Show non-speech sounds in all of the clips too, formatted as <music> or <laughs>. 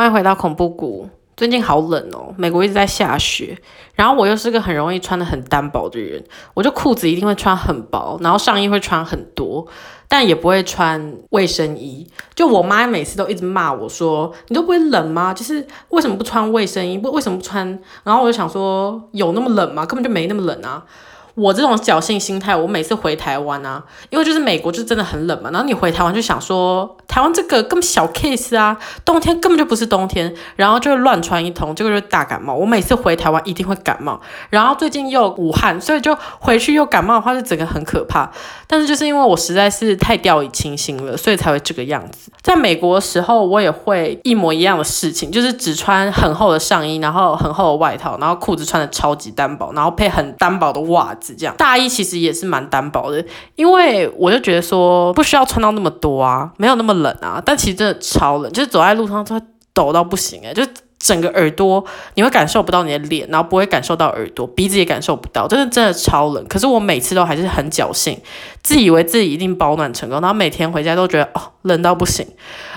欢迎回到恐怖谷。最近好冷哦，美国一直在下雪，然后我又是个很容易穿得很单薄的人，我就裤子一定会穿很薄，然后上衣会穿很多，但也不会穿卫生衣。就我妈每次都一直骂我说：“你都不会冷吗？就是为什么不穿卫生衣？不为什么不穿？”然后我就想说：“有那么冷吗？根本就没那么冷啊。”我这种侥幸心态，我每次回台湾啊，因为就是美国就真的很冷嘛，然后你回台湾就想说，台湾这个根本小 case 啊，冬天根本就不是冬天，然后就会乱穿一通，结果就大感冒。我每次回台湾一定会感冒，然后最近又武汉，所以就回去又感冒的话，就整个很可怕。但是就是因为我实在是太掉以轻心了，所以才会这个样子。在美国的时候，我也会一模一样的事情，就是只穿很厚的上衣，然后很厚的外套，然后裤子穿的超级单薄，然后配很单薄的袜子这样大衣其实也是蛮单薄的，因为我就觉得说不需要穿到那么多啊，没有那么冷啊，但其实真的超冷，就是走在路上都会抖到不行哎，就。整个耳朵你会感受不到你的脸，然后不会感受到耳朵，鼻子也感受不到，真的真的超冷。可是我每次都还是很侥幸，自以为自己一定保暖成功，然后每天回家都觉得哦冷到不行。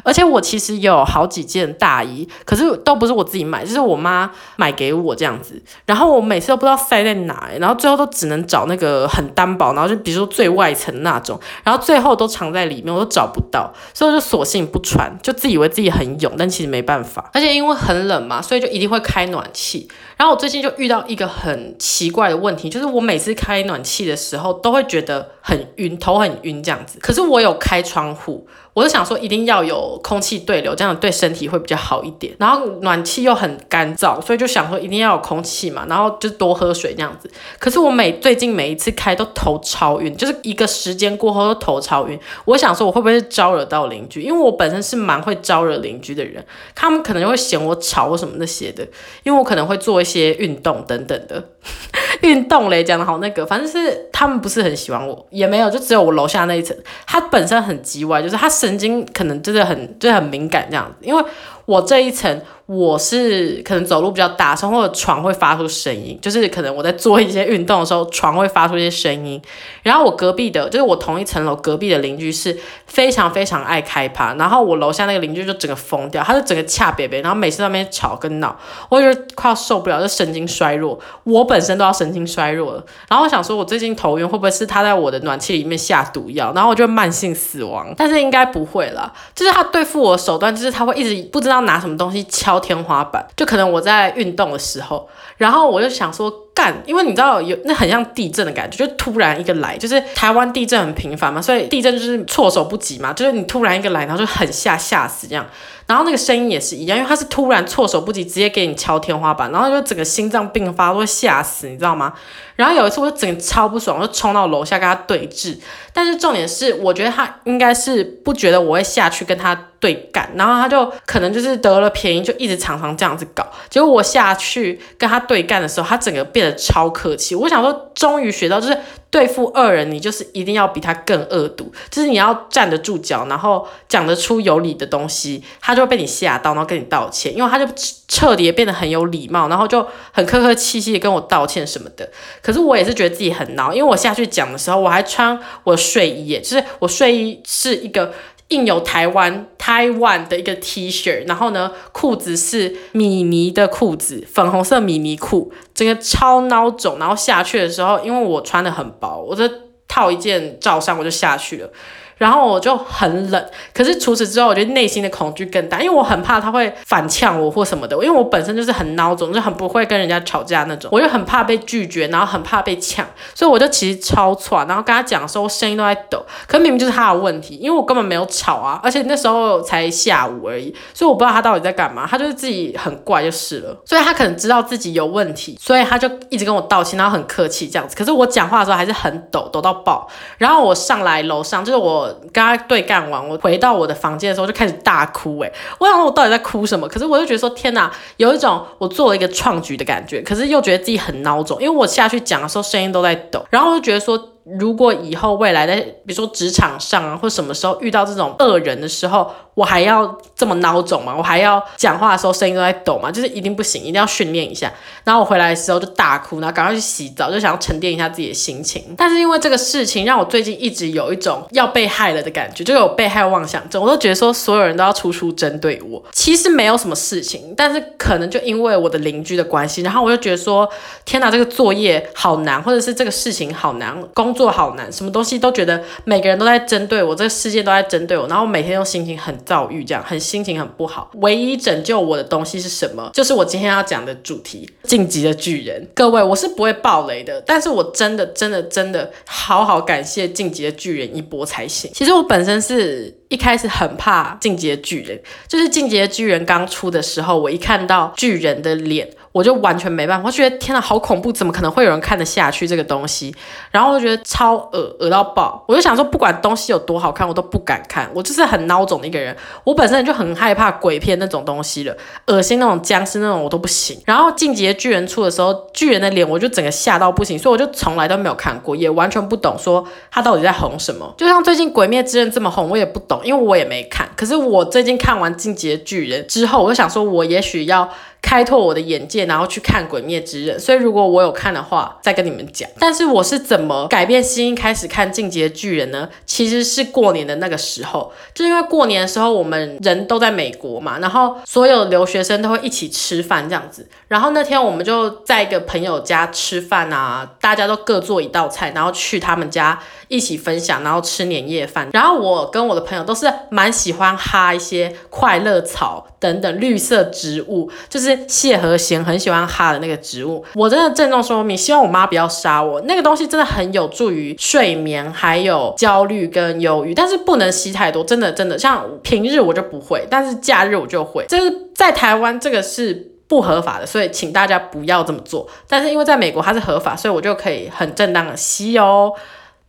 而且我其实有好几件大衣，可是都不是我自己买，就是我妈买给我这样子。然后我每次都不知道塞在哪，然后最后都只能找那个很单薄，然后就比如说最外层那种，然后最后都藏在里面，我都找不到，所以我就索性不穿，就自以为自己很勇，但其实没办法。而且因为很。冷嘛，所以就一定会开暖气。然后我最近就遇到一个很奇怪的问题，就是我每次开暖气的时候都会觉得很晕，头很晕这样子。可是我有开窗户。我就想说，一定要有空气对流，这样对身体会比较好一点。然后暖气又很干燥，所以就想说一定要有空气嘛，然后就多喝水这样子。可是我每最近每一次开都头超晕，就是一个时间过后都头超晕。我想说我会不会是招惹到邻居？因为我本身是蛮会招惹邻居的人，他们可能就会嫌我吵什么那些的，因为我可能会做一些些运动等等的。<laughs> 运动嘞，讲的好那个，反正是他们不是很喜欢我，也没有，就只有我楼下那一层，他本身很叽歪，就是他神经可能真的很，就是很敏感这样子，因为我这一层。我是可能走路比较大声，或者床会发出声音，就是可能我在做一些运动的时候，床会发出一些声音。然后我隔壁的，就是我同一层楼隔壁的邻居是非常非常爱开趴，然后我楼下那个邻居就整个疯掉，他就整个恰北北，然后每次在那边吵跟闹，我就快要受不了，就神经衰弱。我本身都要神经衰弱了，然后我想说，我最近头晕会不会是他在我的暖气里面下毒药，然后我就慢性死亡？但是应该不会啦，就是他对付我的手段，就是他会一直不知道拿什么东西敲。天花板，就可能我在运动的时候，然后我就想说干，因为你知道有那很像地震的感觉，就突然一个来，就是台湾地震很频繁嘛，所以地震就是措手不及嘛，就是你突然一个来，然后就很吓吓死这样，然后那个声音也是一样，因为它是突然措手不及，直接给你敲天花板，然后就整个心脏病发，都会吓死，你知道吗？然后有一次我就整超不爽，我就冲到楼下跟他对峙。但是重点是，我觉得他应该是不觉得我会下去跟他对干，然后他就可能就是得了便宜，就一直常常这样子搞。结果我下去跟他对干的时候，他整个变得超客气。我想说，终于学到就是对付恶人，你就是一定要比他更恶毒，就是你要站得住脚，然后讲得出有理的东西，他就会被你吓到，然后跟你道歉，因为他就彻底变得很有礼貌，然后就很客客气气的跟我道歉什么的。可是我也是觉得自己很孬，因为我下去讲的时候，我还穿我睡衣，就是我睡衣是一个印有台湾台湾的一个 T 恤，然后呢，裤子是米妮的裤子，粉红色米妮裤，整个超孬种。然后下去的时候，因为我穿的很薄，我就套一件罩衫，我就下去了。然后我就很冷，可是除此之外，我觉得内心的恐惧更大，因为我很怕他会反呛我或什么的，因为我本身就是很孬种，就很不会跟人家吵架那种，我就很怕被拒绝，然后很怕被呛，所以我就其实超喘，然后跟他讲的时候声音都在抖，可明明就是他的问题，因为我根本没有吵啊，而且那时候才下午而已，所以我不知道他到底在干嘛，他就是自己很怪就是了，所以他可能知道自己有问题，所以他就一直跟我道歉，然后很客气这样子，可是我讲话的时候还是很抖，抖到爆，然后我上来楼上就是我。我跟他对干完，我回到我的房间的时候就开始大哭，哎，我想说我到底在哭什么？可是我就觉得说天呐，有一种我做了一个创举的感觉，可是又觉得自己很孬种，因为我下去讲的时候声音都在抖，然后我就觉得说。如果以后未来在比如说职场上啊，或什么时候遇到这种恶人的时候，我还要这么孬种吗？我还要讲话的时候声音都在抖吗？就是一定不行，一定要训练一下。然后我回来的时候就大哭，然后赶快去洗澡，就想要沉淀一下自己的心情。但是因为这个事情，让我最近一直有一种要被害了的感觉，就有被害妄想症。我都觉得说所有人都要处处针对我，其实没有什么事情，但是可能就因为我的邻居的关系，然后我就觉得说，天哪，这个作业好难，或者是这个事情好难，工作好难，什么东西都觉得每个人都在针对我，这个世界都在针对我，然后每天都心情很躁郁，这样很心情很不好。唯一拯救我的东西是什么？就是我今天要讲的主题——晋级的巨人。各位，我是不会爆雷的，但是我真的真的真的好好感谢晋级的巨人一波才行。其实我本身是。一开始很怕进击的巨人，就是进击的巨人刚出的时候，我一看到巨人的脸，我就完全没办法，我觉得天哪，好恐怖，怎么可能会有人看得下去这个东西？然后我就觉得超恶，恶到爆，我就想说，不管东西有多好看，我都不敢看，我就是很孬种的一个人，我本身就很害怕鬼片那种东西了，恶心那种僵尸那种我都不行。然后进击的巨人出的时候，巨人的脸我就整个吓到不行，所以我就从来都没有看过，也完全不懂说他到底在红什么。就像最近鬼灭之刃这么红，我也不懂。因为我也没看，可是我最近看完《进击的巨人》之后，我就想说，我也许要开拓我的眼界，然后去看《鬼灭之刃》。所以如果我有看的话，再跟你们讲。但是我是怎么改变心开始看《进击的巨人》呢？其实是过年的那个时候，就因为过年的时候我们人都在美国嘛，然后所有留学生都会一起吃饭这样子。然后那天我们就在一个朋友家吃饭啊，大家都各做一道菜，然后去他们家。一起分享，然后吃年夜饭。然后我跟我的朋友都是蛮喜欢哈一些快乐草等等绿色植物，就是谢和弦很喜欢哈的那个植物。我真的郑重说明，希望我妈不要杀我。那个东西真的很有助于睡眠，还有焦虑跟忧郁，但是不能吸太多。真的真的，像平日我就不会，但是假日我就会。就是在台湾这个是不合法的，所以请大家不要这么做。但是因为在美国它是合法，所以我就可以很正当的吸哦。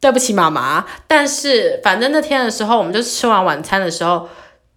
对不起，妈妈。但是反正那天的时候，我们就吃完晚餐的时候，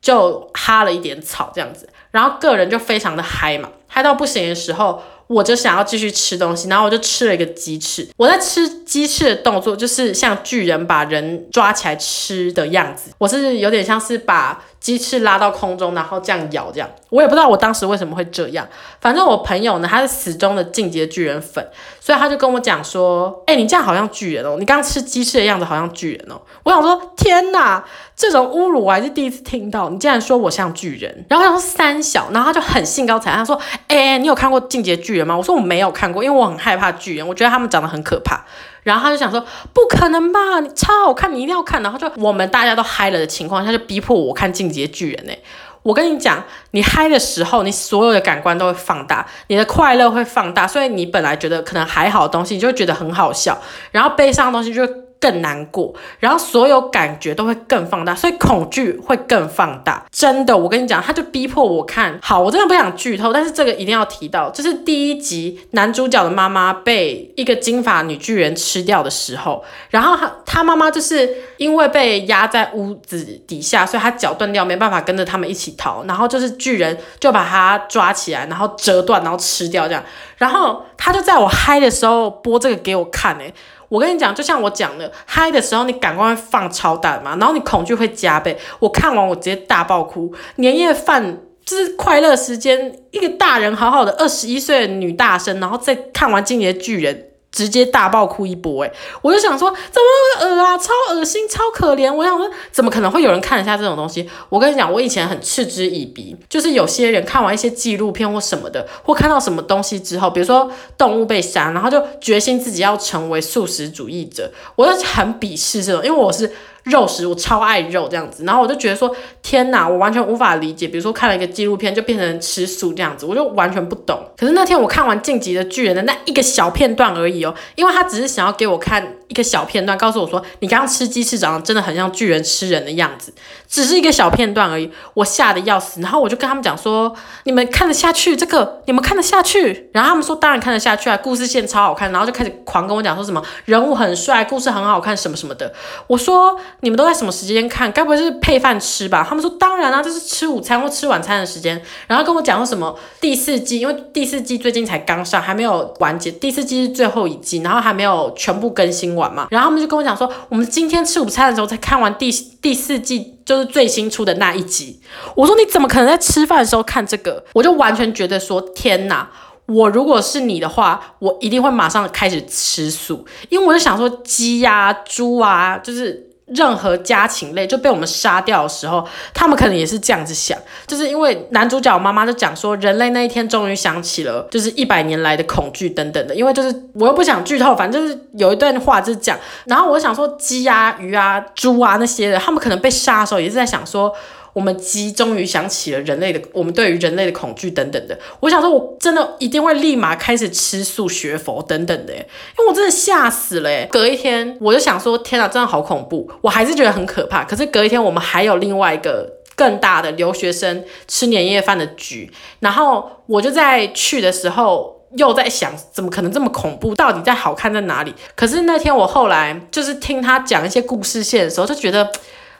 就哈了一点草这样子，然后个人就非常的嗨嘛，嗨到不行的时候，我就想要继续吃东西，然后我就吃了一个鸡翅。我在吃鸡翅的动作，就是像巨人把人抓起来吃的样子，我是有点像是把。鸡翅拉到空中，然后这样咬，这样我也不知道我当时为什么会这样。反正我朋友呢，他是死忠的进击的巨人粉，所以他就跟我讲说：“哎、你这样好像巨人哦，你刚吃鸡翅的样子好像巨人哦。”我想说：“天哪，这种侮辱我还是第一次听到，你竟然说我像巨人。”然后他说三小，然后他就很兴高采烈，他说：“哎、你有看过进击的巨人吗？”我说：“我没有看过，因为我很害怕巨人，我觉得他们长得很可怕。”然后他就想说，不可能吧，你超好看，你一定要看。然后就我们大家都嗨了的情况下，就逼迫我看《进击的巨人》欸。我跟你讲，你嗨的时候，你所有的感官都会放大，你的快乐会放大，所以你本来觉得可能还好东西，你就会觉得很好笑，然后悲伤的东西就。更难过，然后所有感觉都会更放大，所以恐惧会更放大。真的，我跟你讲，他就逼迫我看。好，我真的不想剧透，但是这个一定要提到，就是第一集男主角的妈妈被一个金发女巨人吃掉的时候，然后他他妈妈就是因为被压在屋子底下，所以他脚断掉，没办法跟着他们一起逃，然后就是巨人就把他抓起来，然后折断，然后吃掉这样。然后他就在我嗨的时候播这个给我看，欸，我跟你讲，就像我讲的，嗨的时候你感官会放超大嘛，然后你恐惧会加倍。我看完我直接大爆哭。年夜饭就是快乐时间，一个大人好好的二十一岁的女大生，然后再看完《进击的巨人》。直接大爆哭一波诶，我就想说怎么会恶啊，超恶心，超可怜。我想说怎么可能会有人看得下这种东西？我跟你讲，我以前很嗤之以鼻，就是有些人看完一些纪录片或什么的，或看到什么东西之后，比如说动物被杀，然后就决心自己要成为素食主义者，我就很鄙视这种，因为我是。肉食，我超爱肉这样子，然后我就觉得说，天哪，我完全无法理解。比如说看了一个纪录片，就变成吃素这样子，我就完全不懂。可是那天我看完《晋级的巨人》的那一个小片段而已哦，因为他只是想要给我看一个小片段，告诉我说，你刚刚吃鸡翅长得真的很像巨人吃人的样子，只是一个小片段而已，我吓得要死。然后我就跟他们讲说，你们看得下去这个？你们看得下去？然后他们说当然看得下去啊，故事线超好看，然后就开始狂跟我讲说什么人物很帅，故事很好看，什么什么的。我说。你们都在什么时间看？该不会是配饭吃吧？他们说当然、啊，这是吃午餐或吃晚餐的时间。然后跟我讲说什么第四季，因为第四季最近才刚上，还没有完结。第四季是最后一季，然后还没有全部更新晚嘛，然后他们就跟我讲说，我们今天吃午餐的时候才看完第第四季，就是最新出的那一集。我说你怎么可能在吃饭的时候看这个？我就完全觉得说，天哪！我如果是你的话，我一定会马上开始吃素，因为我就想说，鸡呀、猪啊，就是。任何家禽类就被我们杀掉的时候，他们可能也是这样子想，就是因为男主角妈妈就讲说，人类那一天终于想起了，就是一百年来的恐惧等等的。因为就是我又不想剧透，反正就是有一段话就是讲，然后我想说，鸡啊、鱼啊、猪啊那些的，他们可能被杀的时候也是在想说。我们鸡终于想起了人类的，我们对于人类的恐惧等等的。我想说，我真的一定会立马开始吃素学佛等等的，因为我真的吓死了。隔一天，我就想说，天啊，真的好恐怖！我还是觉得很可怕。可是隔一天，我们还有另外一个更大的留学生吃年夜饭的局，然后我就在去的时候又在想，怎么可能这么恐怖？到底在好看在哪里？可是那天我后来就是听他讲一些故事线的时候，就觉得。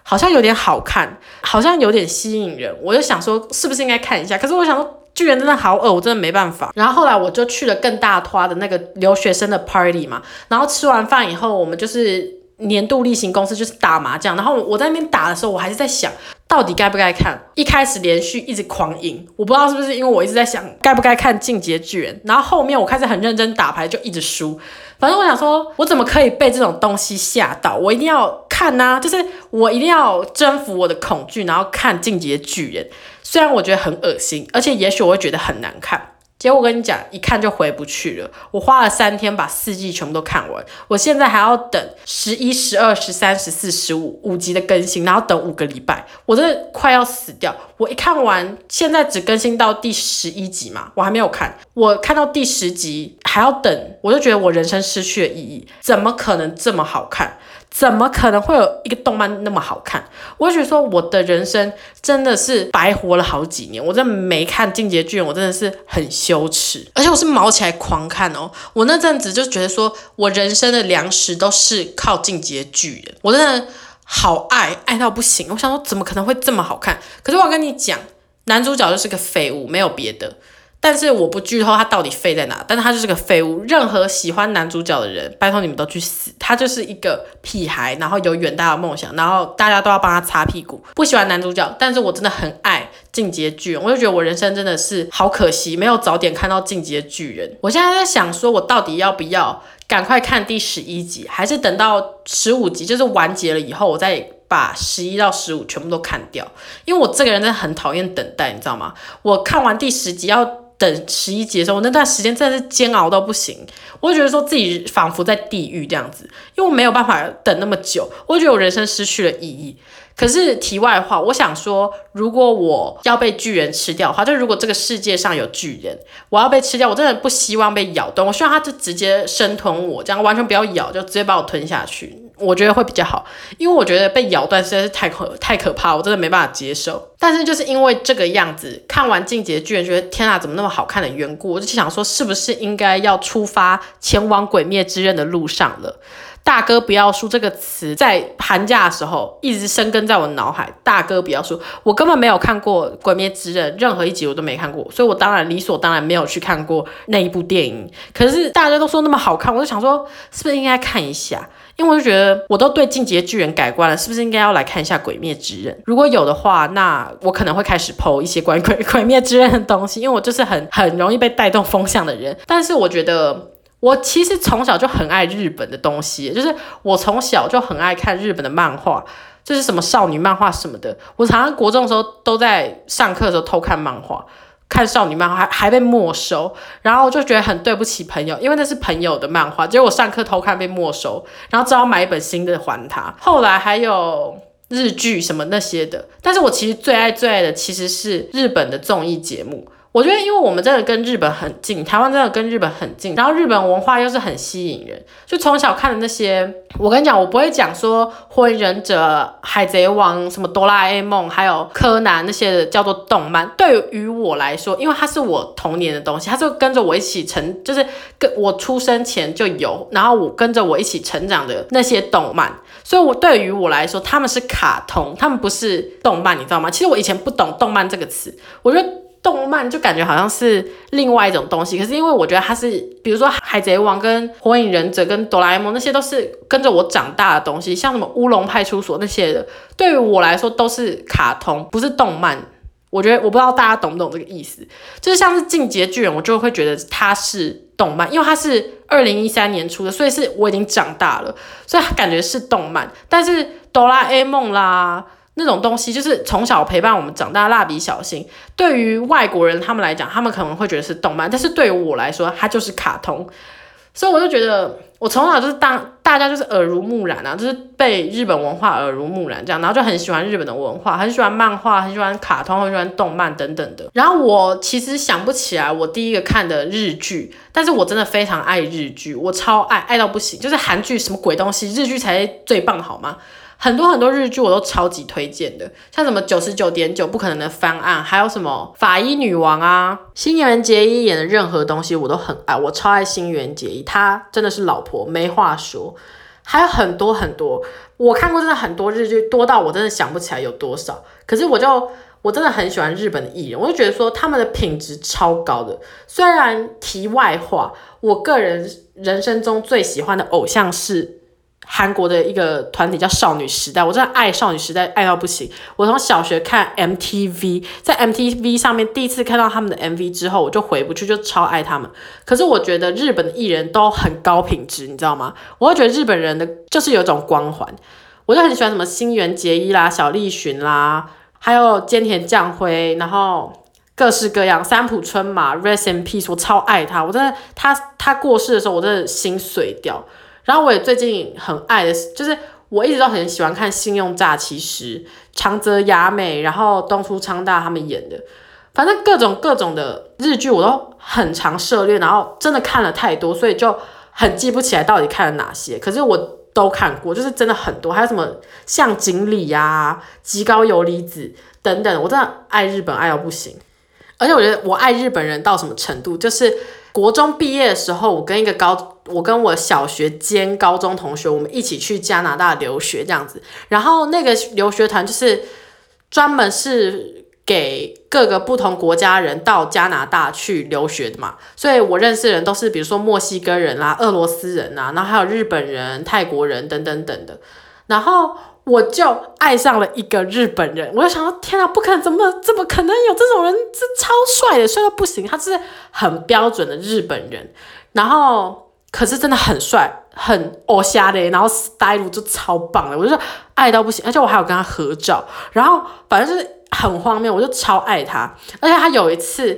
好像有点好看，好像有点吸引人，我就想说是不是应该看一下？可是我想说巨人真的好恶，我真的没办法。然后后来我就去了更大花的那个留学生的 party 嘛，然后吃完饭以后，我们就是年度例行公事就是打麻将。然后我在那边打的时候，我还是在想到底该不该看。一开始连续一直狂赢，我不知道是不是因为我一直在想该不该看进击巨人。然后后面我开始很认真打牌，就一直输。反正我想说，我怎么可以被这种东西吓到？我一定要看呐、啊，就是我一定要征服我的恐惧，然后看《进击的巨人》。虽然我觉得很恶心，而且也许我会觉得很难看。结果我跟你讲，一看就回不去了。我花了三天把四季全部都看完，我现在还要等十一、十二、十三、十四、十五五集的更新，然后等五个礼拜，我真的快要死掉。我一看完，现在只更新到第十一集嘛，我还没有看。我看到第十集还要等，我就觉得我人生失去了意义。怎么可能这么好看？怎么可能会有一个动漫那么好看？我就觉得说，我的人生真的是白活了好几年。我真的没看《进击的巨人》，我真的是很羞耻，而且我是毛起来狂看哦。我那阵子就觉得说，我人生的粮食都是靠《进击的巨人》，我真的好爱，爱到不行。我想说，怎么可能会这么好看？可是我要跟你讲，男主角就是个废物，没有别的。但是我不剧透他到底废在哪，但是他就是个废物。任何喜欢男主角的人，拜托你们都去死。他就是一个屁孩，然后有远大的梦想，然后大家都要帮他擦屁股。不喜欢男主角，但是我真的很爱进击的巨人，我就觉得我人生真的是好可惜，没有早点看到进击的巨人。我现在在想说，我到底要不要赶快看第十一集，还是等到十五集就是完结了以后，我再把十一到十五全部都看掉？因为我这个人真的很讨厌等待，你知道吗？我看完第十集要。等十一集的时候，我那段时间真的是煎熬到不行，我就觉得说自己仿佛在地狱这样子，因为我没有办法等那么久，我觉得我人生失去了意义。可是题外话，我想说，如果我要被巨人吃掉的话，就如果这个世界上有巨人，我要被吃掉，我真的不希望被咬断，我希望他就直接生吞我，这样完全不要咬，就直接把我吞下去。我觉得会比较好，因为我觉得被咬断实在是太可太可怕，我真的没办法接受。但是就是因为这个样子，看完《进击的巨人》，觉得天啊，怎么那么好看的缘故，我就想说，是不是应该要出发前往《鬼灭之刃》的路上了？大哥不要输这个词，在寒假的时候一直生根在我脑海。大哥不要输，我根本没有看过《鬼灭之刃》，任何一集我都没看过，所以我当然理所当然没有去看过那一部电影。可是大家都说那么好看，我就想说，是不是应该看一下？因为我就觉得，我都对《进阶巨人》改观了，是不是应该要来看一下《鬼灭之刃》？如果有的话，那我可能会开始剖一些关于《鬼鬼灭之刃》的东西，因为我就是很很容易被带动风向的人。但是我觉得，我其实从小就很爱日本的东西，就是我从小就很爱看日本的漫画，就是什么少女漫画什么的。我常常国中的时候都在上课的时候偷看漫画。看少女漫画还还被没收，然后我就觉得很对不起朋友，因为那是朋友的漫画，结果我上课偷看被没收，然后只好买一本新的还他。后来还有日剧什么那些的，但是我其实最爱最爱的其实是日本的综艺节目。我觉得，因为我们真的跟日本很近，台湾真的跟日本很近，然后日本文化又是很吸引人，就从小看的那些，我跟你讲，我不会讲说《火影忍者》《海贼王》什么《哆啦 A 梦》还有《柯南》那些的叫做动漫。对于我来说，因为它是我童年的东西，它就跟着我一起成，就是跟我出生前就有，然后我跟着我一起成长的那些动漫，所以我对于我来说，他们是卡通，他们不是动漫，你知道吗？其实我以前不懂动漫这个词，我觉得。动漫就感觉好像是另外一种东西，可是因为我觉得它是，比如说《海贼王》跟《火影忍者》跟《哆啦 A 梦》那些都是跟着我长大的东西，像什么《乌龙派出所》那些的，对于我来说都是卡通，不是动漫。我觉得我不知道大家懂不懂这个意思，就是像是《进击巨人》，我就会觉得它是动漫，因为它是二零一三年出的，所以是我已经长大了，所以感觉是动漫。但是《哆啦 A 梦》啦。那种东西就是从小陪伴我们长大，蜡笔小新，对于外国人他们来讲，他们可能会觉得是动漫，但是对于我来说，它就是卡通。所以我就觉得，我从小就是当大家就是耳濡目染啊，就是被日本文化耳濡目染这样，然后就很喜欢日本的文化，很喜欢漫画，很喜欢卡通，很喜欢动漫等等的。然后我其实想不起来我第一个看的日剧，但是我真的非常爱日剧，我超爱，爱到不行，就是韩剧什么鬼东西，日剧才最棒好吗？很多很多日剧我都超级推荐的，像什么九十九点九不可能的翻案，还有什么法医女王啊，新垣结衣演的任何东西我都很爱，我超爱新垣结衣，她真的是老婆没话说。还有很多很多，我看过真的很多日剧，多到我真的想不起来有多少。可是我就我真的很喜欢日本的艺人，我就觉得说他们的品质超高的。虽然题外话，我个人人生中最喜欢的偶像是。韩国的一个团体叫少女时代，我真的爱少女时代爱到不行。我从小学看 MTV，在 MTV 上面第一次看到他们的 MV 之后，我就回不去，就超爱他们。可是我觉得日本的艺人都很高品质，你知道吗？我会觉得日本人的就是有一种光环，我就很喜欢什么新垣结衣啦、小栗旬啦，还有菅田将晖，然后各式各样三浦春马，Rest in Peace，我超爱他。我真的他他过世的时候，我真的心碎掉。然后我也最近很爱的，就是我一直都很喜欢看《信用诈欺师》，长泽雅美，然后东出昌大他们演的，反正各种各种的日剧我都很常涉猎，然后真的看了太多，所以就很记不起来到底看了哪些。可是我都看过，就是真的很多，还有什么像锦鲤呀、极高游离子等等，我真的爱日本爱到不行。而且我觉得我爱日本人到什么程度，就是。国中毕业的时候，我跟一个高，我跟我小学兼高中同学，我们一起去加拿大留学这样子。然后那个留学团就是专门是给各个不同国家人到加拿大去留学的嘛。所以我认识的人都是比如说墨西哥人啦、俄罗斯人啊，然后还有日本人、泰国人等等等的。然后。我就爱上了一个日本人，我就想说，天啊，不可能，怎么怎么可能有这种人？这超帅的，帅到不行。他是很标准的日本人，然后可是真的很帅，很欧夏的，然后 style 就超棒的，我就说爱到不行。而且我还有跟他合照，然后反正就是很荒谬，我就超爱他。而且他有一次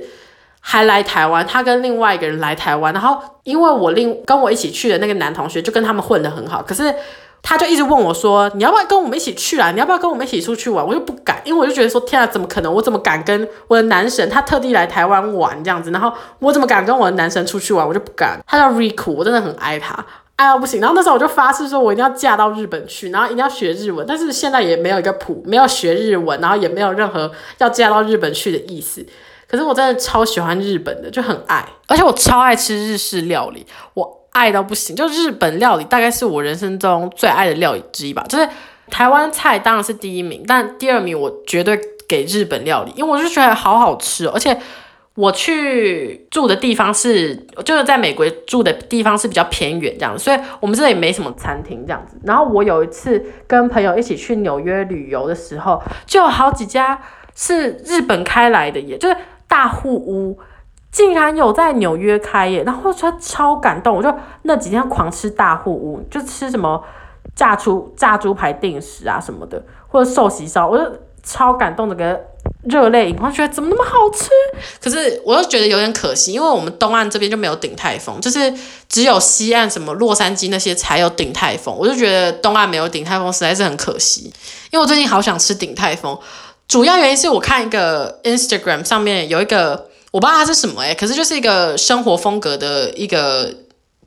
还来台湾，他跟另外一个人来台湾，然后因为我另跟我一起去的那个男同学就跟他们混得很好，可是。他就一直问我说：“你要不要跟我们一起去啊？你要不要跟我们一起出去玩？”我就不敢，因为我就觉得说：“天啊，怎么可能？我怎么敢跟我的男神？他特地来台湾玩这样子，然后我怎么敢跟我的男神出去玩？我就不敢。”他叫 Riku，我真的很爱他，爱到不行。然后那时候我就发誓说，我一定要嫁到日本去，然后一定要学日文。但是现在也没有一个谱，没有学日文，然后也没有任何要嫁到日本去的意思。可是我真的超喜欢日本的，就很爱，而且我超爱吃日式料理，我。爱到不行，就日本料理大概是我人生中最爱的料理之一吧。就是台湾菜当然是第一名，但第二名我绝对给日本料理，因为我就觉得好好吃哦。而且我去住的地方是，就是在美国住的地方是比较偏远这样，所以我们这里没什么餐厅这样子。然后我有一次跟朋友一起去纽约旅游的时候，就有好几家是日本开来的，也就是大户屋。竟然有在纽约开耶，然后他超感动，我就那几天狂吃大户屋，就吃什么炸猪炸猪排定食啊什么的，或者寿喜烧，我就超感动的，个热泪盈眶，觉得怎么那么好吃？可是我又觉得有点可惜，因为我们东岸这边就没有鼎泰丰，就是只有西岸什么洛杉矶那些才有鼎泰丰，我就觉得东岸没有鼎泰丰实在是很可惜，因为我最近好想吃鼎泰丰，主要原因是我看一个 Instagram 上面有一个。我不知道他是什么诶、可是就是一个生活风格的一个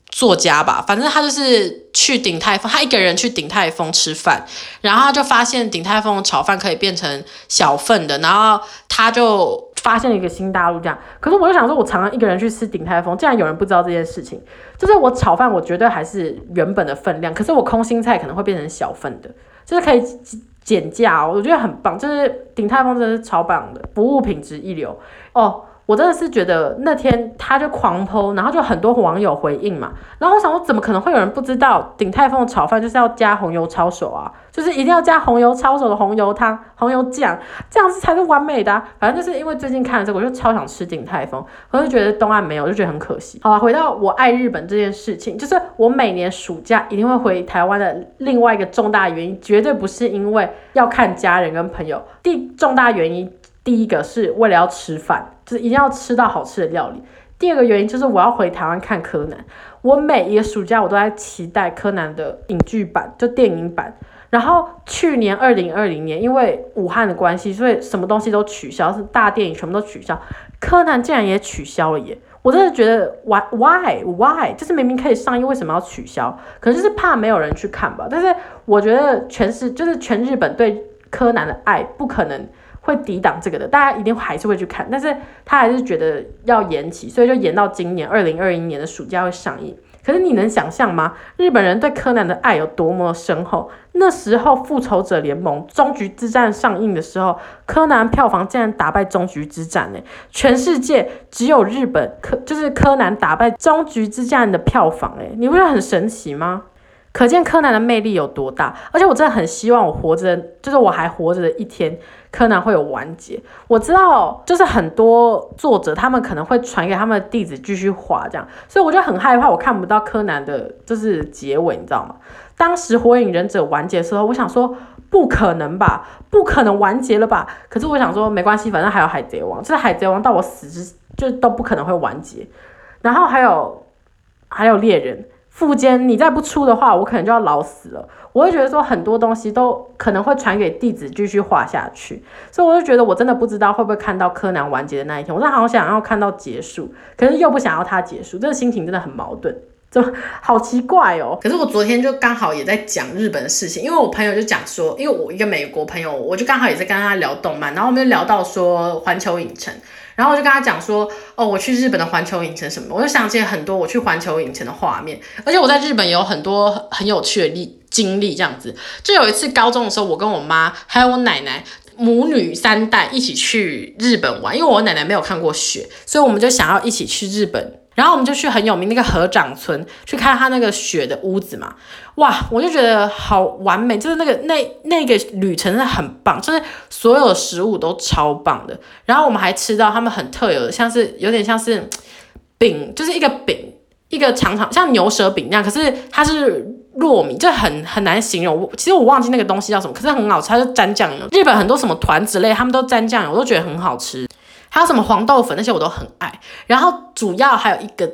作家吧。反正他就是去鼎泰丰，他一个人去鼎泰丰吃饭，然后他就发现鼎泰丰炒饭可以变成小份的，然后他就发现一个新大陆这样。可是我就想说，我常常一个人去吃鼎泰丰，竟然有人不知道这件事情。就是我炒饭，我绝对还是原本的分量，可是我空心菜可能会变成小份的，就是可以减价哦，我觉得很棒，就是鼎泰丰真的是超棒的，服务品质一流哦。我真的是觉得那天他就狂 po，然后就很多网友回应嘛，然后我想说怎么可能会有人不知道鼎泰丰的炒饭就是要加红油抄手啊，就是一定要加红油抄手的红油汤、红油酱，这样子才是完美的啊。反正就是因为最近看了这个，我就超想吃鼎泰丰，我就觉得东岸没有，就觉得很可惜。好了，回到我爱日本这件事情，就是我每年暑假一定会回台湾的另外一个重大原因，绝对不是因为要看家人跟朋友，第重大原因。第一个是为了要吃饭，就是一定要吃到好吃的料理。第二个原因就是我要回台湾看柯南，我每一个暑假我都在期待柯南的影剧版，就电影版。然后去年二零二零年，因为武汉的关系，所以什么东西都取消，是大电影全部都取消，柯南竟然也取消了耶！我真的觉得 why why why，就是明明可以上映，为什么要取消？可能就是怕没有人去看吧。但是我觉得全是就是全日本对柯南的爱不可能。会抵挡这个的，大家一定还是会去看，但是他还是觉得要延期，所以就延到今年二零二一年的暑假会上映。可是你能想象吗？日本人对柯南的爱有多么深厚？那时候《复仇者联盟：终局之战》上映的时候，柯南票房竟然打败《终局之战》诶！全世界只有日本柯就是柯南打败《终局之战》的票房，诶，你不觉得很神奇吗？可见柯南的魅力有多大，而且我真的很希望我活着，就是我还活着的一天，柯南会有完结。我知道，就是很多作者他们可能会传给他们的弟子继续画这样，所以我就很害怕我看不到柯南的，就是结尾，你知道吗？当时火影忍者完结的时候，我想说不可能吧，不可能完结了吧？可是我想说没关系，反正还有海贼王，就是海贼王到我死之就都不可能会完结。然后还有还有猎人。富坚，你再不出的话，我可能就要老死了。我会觉得说很多东西都可能会传给弟子继续画下去，所以我就觉得我真的不知道会不会看到柯南完结的那一天。我真的好想要看到结束，可是又不想要它结束，这个心情真的很矛盾，就好奇怪哦。可是我昨天就刚好也在讲日本的事情，因为我朋友就讲说，因为我一个美国朋友，我就刚好也在跟他聊动漫，然后我们就聊到说环球影城。然后我就跟他讲说，哦，我去日本的环球影城什么，我就想起很多我去环球影城的画面，而且我在日本也有很多很有趣的历经历，这样子。就有一次高中的时候，我跟我妈还有我奶奶母女三代一起去日本玩，因为我奶奶没有看过雪，所以我们就想要一起去日本。然后我们就去很有名那个合掌村去看他那个雪的屋子嘛，哇，我就觉得好完美，就是那个那那个旅程是很棒，就是所有食物都超棒的。然后我们还吃到他们很特有的，像是有点像是饼，就是一个饼，一个长长像牛舌饼那样，可是它是糯米，就很很难形容。其实我忘记那个东西叫什么，可是很好吃，它就沾酱油。日本很多什么团子类，他们都沾酱油，我都觉得很好吃。还有什么黄豆粉那些我都很爱，然后主要还有一个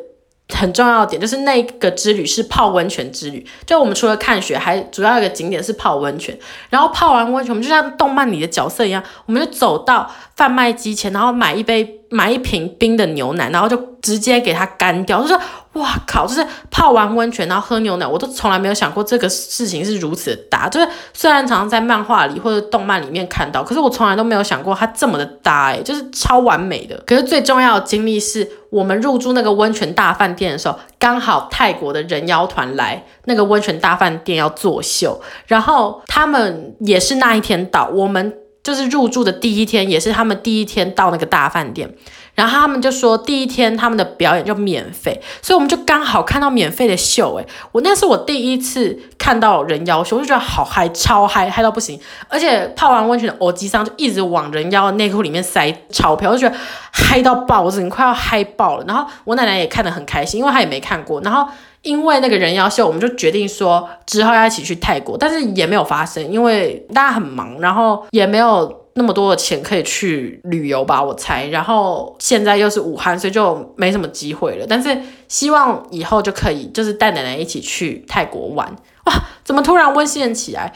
很重要的点，就是那个之旅是泡温泉之旅。就我们除了看雪，还主要一个景点是泡温泉。然后泡完温泉，我们就像动漫里的角色一样，我们就走到贩卖机前，然后买一杯买一瓶冰的牛奶，然后就直接给它干掉，就说。哇靠！就是泡完温泉然后喝牛奶，我都从来没有想过这个事情是如此的大。就是虽然常常在漫画里或者动漫里面看到，可是我从来都没有想过它这么的大哎，就是超完美的。可是最重要的经历是我们入住那个温泉大饭店的时候，刚好泰国的人妖团来那个温泉大饭店要作秀，然后他们也是那一天到，我们就是入住的第一天，也是他们第一天到那个大饭店。然后他们就说第一天他们的表演就免费，所以我们就刚好看到免费的秀。诶，我那是我第一次看到人妖秀，我就觉得好嗨，超嗨，嗨到不行。而且泡完温泉的欧吉桑就一直往人妖内裤里面塞钞票，我就觉得嗨到爆，我整个快要嗨爆了。然后我奶奶也看得很开心，因为她也没看过。然后因为那个人妖秀，我们就决定说之后要一起去泰国，但是也没有发生，因为大家很忙，然后也没有。那么多的钱可以去旅游吧，我猜。然后现在又是武汉，所以就没什么机会了。但是希望以后就可以，就是带奶奶一起去泰国玩。哇，怎么突然温馨起来？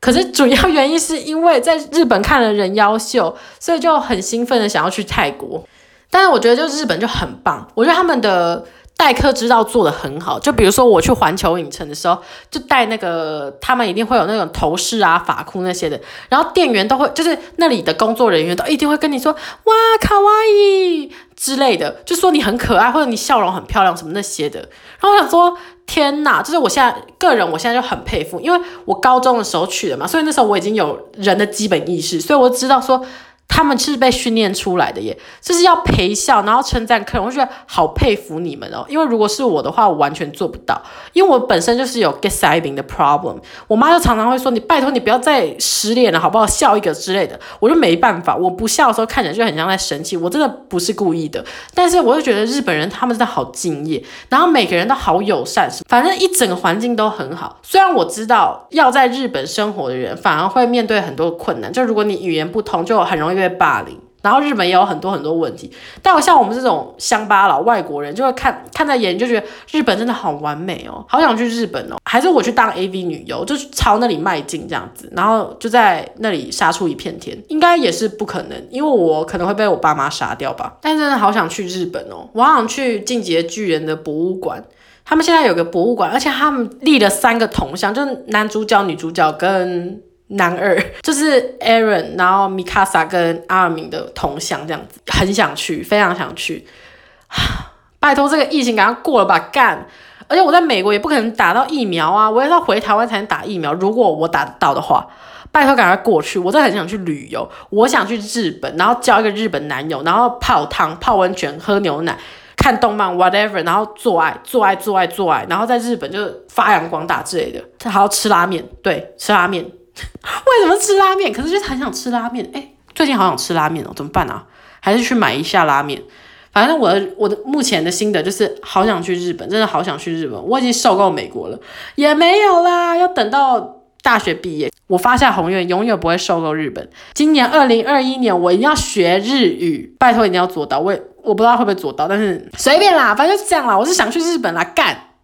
可是主要原因是因为在日本看了人妖秀，所以就很兴奋的想要去泰国。但是我觉得就日本就很棒，我觉得他们的。待客之道做得很好，就比如说我去环球影城的时候，就带那个他们一定会有那种头饰啊、发箍那些的，然后店员都会，就是那里的工作人员都一定会跟你说，哇，卡哇伊，之类的，就说你很可爱或者你笑容很漂亮什么那些的。然后我想说，天哪，就是我现在个人，我现在就很佩服，因为我高中的时候去的嘛，所以那时候我已经有人的基本意识，所以我知道说。他们是被训练出来的耶，就是要陪笑，然后称赞客人，我觉得好佩服你们哦。因为如果是我的话，我完全做不到，因为我本身就是有 gaslighting 的 problem。我妈就常常会说：“你拜托你不要再失恋了，好不好？笑一个之类的。”我就没办法，我不笑的时候看起来就很像在生气。我真的不是故意的，但是我就觉得日本人他们真的好敬业，然后每个人都好友善，反正一整个环境都很好。虽然我知道要在日本生活的人反而会面对很多困难，就如果你语言不通，就很容易。被霸凌，然后日本也有很多很多问题，但我像我们这种乡巴佬外国人，就会看看在眼，就觉得日本真的好完美哦，好想去日本哦，还是我去当 AV 女优，就朝那里迈进这样子，然后就在那里杀出一片天，应该也是不可能，因为我可能会被我爸妈杀掉吧，但真的好想去日本哦，我好想去进击的巨人的博物馆，他们现在有个博物馆，而且他们立了三个铜像，就是男主角、女主角跟。男二 <laughs> 就是 Aaron，然后米卡萨跟阿尔敏的同乡这样子，很想去，非常想去。<sighs> 拜托，这个疫情赶快过了吧，干！而且我在美国也不可能打到疫苗啊，我也要回台湾才能打疫苗。如果我打得到的话，拜托赶快过去。我真的很想去旅游，我想去日本，然后交一个日本男友，然后泡汤、泡温泉、喝牛奶、看动漫，whatever，然后做爱、做爱、做爱、做爱，然后在日本就发扬光大之类的。还要吃拉面，对，吃拉面。<laughs> 为什么吃拉面？可是就是很想吃拉面。哎、最近好想吃拉面哦，怎么办啊？还是去买一下拉面。反正我的我的目前的心得就是，好想去日本，真的好想去日本。我已经受够美国了，也没有啦，要等到大学毕业。我发下宏愿，永远不会受够日本。今年二零二一年，我一定要学日语，拜托一定要做到。我也我不知道会不会做到，但是随便啦，反正就是这样啦。我是想去日本啦，干。